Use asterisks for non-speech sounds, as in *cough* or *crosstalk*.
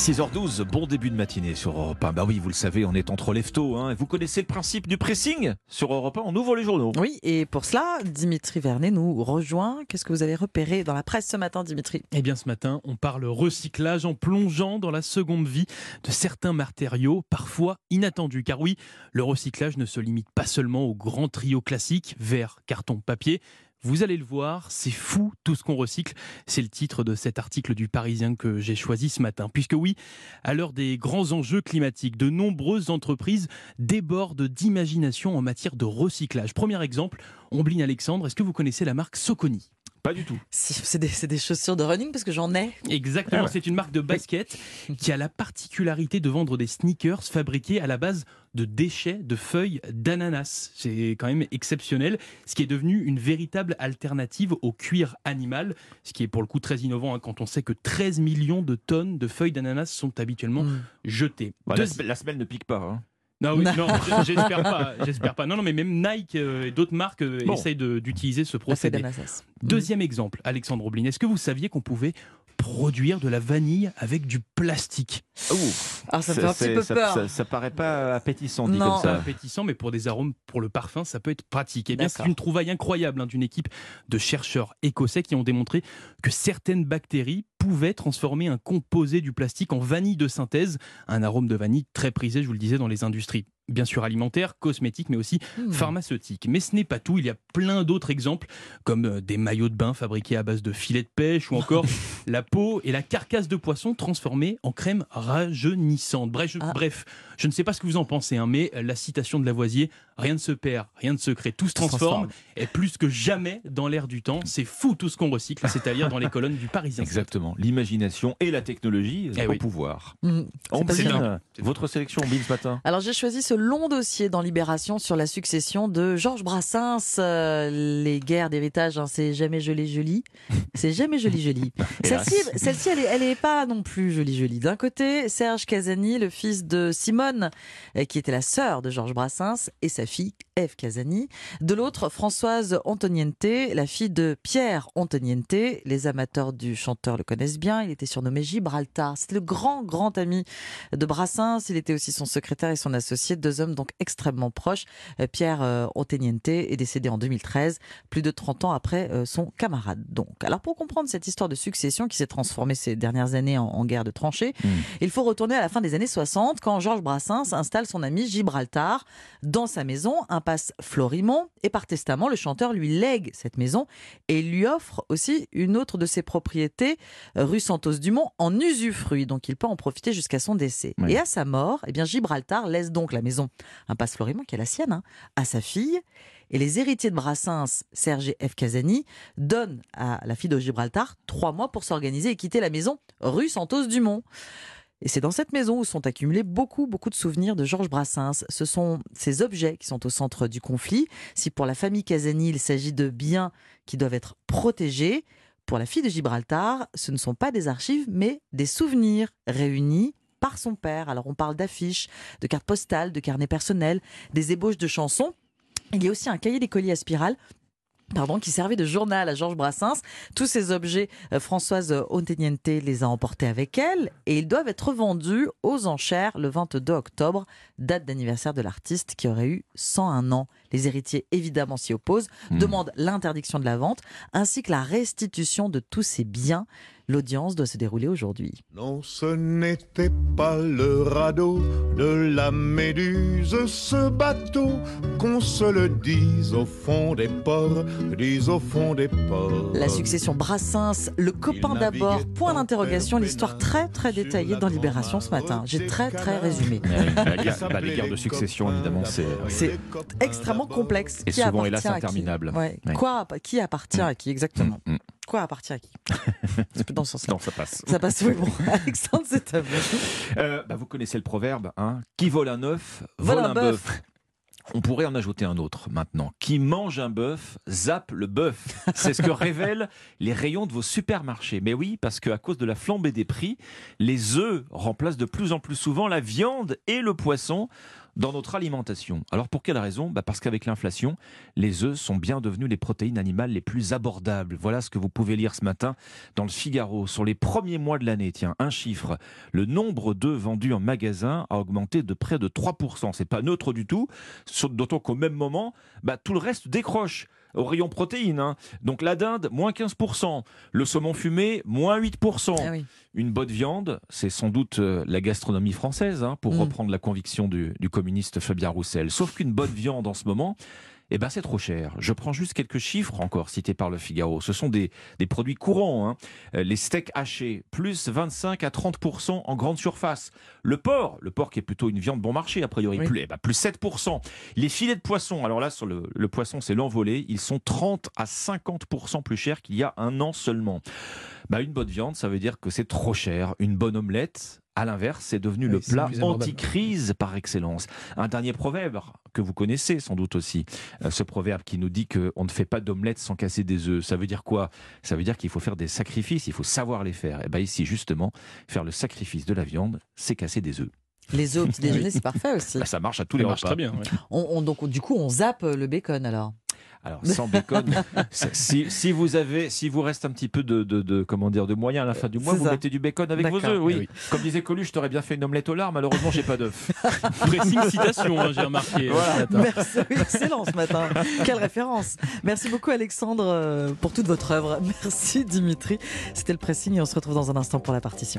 6h12, bon début de matinée sur Europe 1. Bah oui, vous le savez, on est entre leftos. Hein. Vous connaissez le principe du pressing Sur Europe 1, on ouvre les journaux. Oui, et pour cela, Dimitri Vernet nous rejoint. Qu'est-ce que vous avez repéré dans la presse ce matin, Dimitri? Eh bien, ce matin, on parle recyclage en plongeant dans la seconde vie de certains matériaux, parfois inattendus. Car oui, le recyclage ne se limite pas seulement au grand trio classique, verre, carton, papier. Vous allez le voir, c'est fou tout ce qu'on recycle. C'est le titre de cet article du Parisien que j'ai choisi ce matin. Puisque oui, à l'heure des grands enjeux climatiques, de nombreuses entreprises débordent d'imagination en matière de recyclage. Premier exemple, Ombline Alexandre, est-ce que vous connaissez la marque Soconi? Pas du tout. C'est des, chaussures de running parce que j'en ai. Exactement, ah c'est une marque de basket qui a la particularité de vendre des sneakers fabriqués à la base de déchets de feuilles d'ananas. C'est quand même exceptionnel, ce qui est devenu une véritable alternative au cuir animal, ce qui est pour le coup très innovant hein, quand on sait que 13 millions de tonnes de feuilles d'ananas sont habituellement mm. jetées. Bah, la, semelle ne pique pas. Hein. Non, oui, non, j'espère pas, j'espère pas. Non, non, mais même Nike euh, et d'autres marques euh, essayent d'utiliser ce procédé. Deuxième exemple, Alexandre Oblin, est-ce que vous saviez qu'on pouvait produire de la vanille avec du plastique? Ah, ça fait un petit peu peur. Ça, paraît pas appétissant, dit non. comme ça. appétissant, mais pour des arômes, pour le parfum, ça peut être pratique. Et eh bien, c'est une trouvaille incroyable hein, d'une équipe de chercheurs écossais qui ont démontré que certaines bactéries pouvaient transformer un composé du plastique en vanille de synthèse, un arôme de vanille très prisé, je vous le disais, dans les industries bien sûr alimentaire, cosmétique, mais aussi mmh. pharmaceutique. Mais ce n'est pas tout, il y a plein d'autres exemples, comme euh, des maillots de bain fabriqués à base de filets de pêche, ou encore *laughs* la peau et la carcasse de poisson transformée en crème rajeunissante. Bref, ah. bref, je ne sais pas ce que vous en pensez, hein, mais la citation de Lavoisier, rien ne se perd, rien ne se crée, tout se transforme, est plus que jamais dans l'air du temps. C'est fou tout ce qu'on recycle, c'est à dire dans les *laughs* colonnes du Parisien. Exactement, l'imagination et la technologie eh au pouvoir. Mmh. votre sélection, Bill, ce matin Alors j'ai choisi ce long dossier dans Libération sur la succession de Georges Brassens. Euh, les guerres d'héritage, hein, c'est jamais joli joli. C'est jamais joli joli. *laughs* Celle-ci, elle, elle est pas non plus jolie jolie. D'un côté, Serge Casani, le fils de Simone, euh, qui était la sœur de Georges Brassens, et sa fille Eve Casani. De l'autre, Françoise Antoniente, la fille de Pierre Antoniente. Les amateurs du chanteur le connaissent bien. Il était surnommé Gibraltar. C'était le grand, grand ami de Brassens. Il était aussi son secrétaire et son associé, deux hommes donc extrêmement proches. Euh, Pierre euh, Antoniente est décédé en 2013, plus de 30 ans après son camarade. Donc, alors pour comprendre cette histoire de succession qui s'est transformée ces dernières années en, guerre de tranchées, hmm. il faut retourner à la fin des années 60 quand Georges Brassens installe son ami Gibraltar dans sa maison, impasse Florimont, et par testament, le chanteur lui lègue cette maison et lui offre aussi une autre de ses propriétés, rue Santos-Dumont, en usufruit. Donc il peut en profiter jusqu'à son décès. Et à sa mort, eh bien Gibraltar laisse donc la maison, impasse Florimont, qui est la sienne, hein, à sa fille. Et les héritiers de Brassens, Serge et F. Casani, donnent à la fille de Gibraltar trois mois pour s'organiser et quitter la maison rue Santos-Dumont. Et c'est dans cette maison où sont accumulés beaucoup, beaucoup de souvenirs de Georges Brassens. Ce sont ces objets qui sont au centre du conflit. Si pour la famille Casani, il s'agit de biens qui doivent être protégés, pour la fille de Gibraltar, ce ne sont pas des archives, mais des souvenirs réunis par son père. Alors on parle d'affiches, de cartes postales, de carnets personnels, des ébauches de chansons. Il y a aussi un cahier d'écolier à spirale pardon, qui servait de journal à Georges Brassens. Tous ces objets, euh, Françoise Onteniente les a emportés avec elle et ils doivent être vendus aux enchères le 22 octobre, date d'anniversaire de l'artiste qui aurait eu 101 ans. Les héritiers, évidemment, s'y opposent, hmm. demandent l'interdiction de la vente ainsi que la restitution de tous ces biens. L'audience doit se dérouler aujourd'hui. Non, ce n'était pas le radeau de la Méduse, ce bateau, qu'on se le dise au fond des ports, dise au fond des ports. La succession Brassens, le copain d'abord, point d'interrogation, l'histoire très très détaillée dans Libération ce matin. J'ai très très résumé. Bah, les guerres de succession, évidemment, c'est extrêmement complexe. Et souvent, hélas, interminable. Quoi, qui appartient à qui exactement quoi appartient à qui *laughs* C'est dans ce sens-là. Non, ça passe. Ça passe, oui, bon. *laughs* Alexandre, c'est à vous. Euh, bah, vous connaissez le proverbe, hein Qui vole un œuf, vole, un, bœuf. On pourrait en ajouter un autre maintenant. Qui mange un bœuf, zappe le bœuf. C'est ce que *laughs* révèlent les rayons de vos supermarchés. Mais oui, parce qu'à cause de la flambée des prix, les œufs remplacent de plus en plus souvent la viande et le poisson dans notre alimentation. Alors pour quelle raison? Bah Parce qu'avec l'inflation, les œufs sont bien devenus les protéines animales les plus abordables. Voilà ce que vous pouvez lire ce matin dans le Figaro. Sur les premiers mois de l'année, tiens, un chiffre, le nombre d'œufs vendus en magasin a augmenté de près de 3%. C'est pas neutre du tout, d'autant qu'au même moment, bah, tout le reste décroche au rayon protéines. Hein. Donc la dinde, moins 15%. Le saumon fumé, moins 8%. Ah Une bonne viande, c'est sans doute euh, la gastronomie française, hein, pour mm. reprendre la conviction du, du communiste Fabien Roussel. Sauf qu'une bonne viande en ce moment, eh ben c'est trop cher. Je prends juste quelques chiffres encore cités par le Figaro. Ce sont des, des produits courants. Hein. Euh, les steaks hachés, plus 25 à 30% en grande surface. Le porc, le porc qui est plutôt une viande bon marché a priori, plus, eh ben, plus 7%. Les filets de poisson, alors là sur le, le poisson c'est l'envolé, ils sont 30 à 50% plus chers qu'il y a un an seulement. Bah, une bonne viande, ça veut dire que c'est trop cher. Une bonne omelette, à l'inverse, c'est devenu le plat anti-crise par excellence. Un dernier proverbe que vous connaissez sans doute aussi, euh, ce proverbe qui nous dit qu'on ne fait pas d'omelette sans casser des œufs. Ça veut dire quoi? Ça veut dire qu'il faut faire des sacrifices, il faut savoir les faire. Et bien ici, justement, faire le sacrifice de la viande, c'est casser des œufs. Les œufs au petit *laughs* déjeuner, c'est parfait aussi. Bah, ça marche à tous les repas. Très bien. On, donc, du coup, on zappe le bacon alors alors sans bacon, *laughs* si, si, vous avez, si vous reste un petit peu de, de, comment dire de moyens à la fin du mois, vous mettez du bacon avec vos œufs. Oui. Comme disait Coluche, je t'aurais bien fait une omelette au lard. Malheureusement, j'ai pas d'œufs. *laughs* Pressing citation, hein, j'ai remarqué. Voilà. Merci, excellent ce matin. Quelle référence. Merci beaucoup Alexandre euh, pour toute votre œuvre. Merci Dimitri. C'était le pressing et on se retrouve dans un instant pour la partition.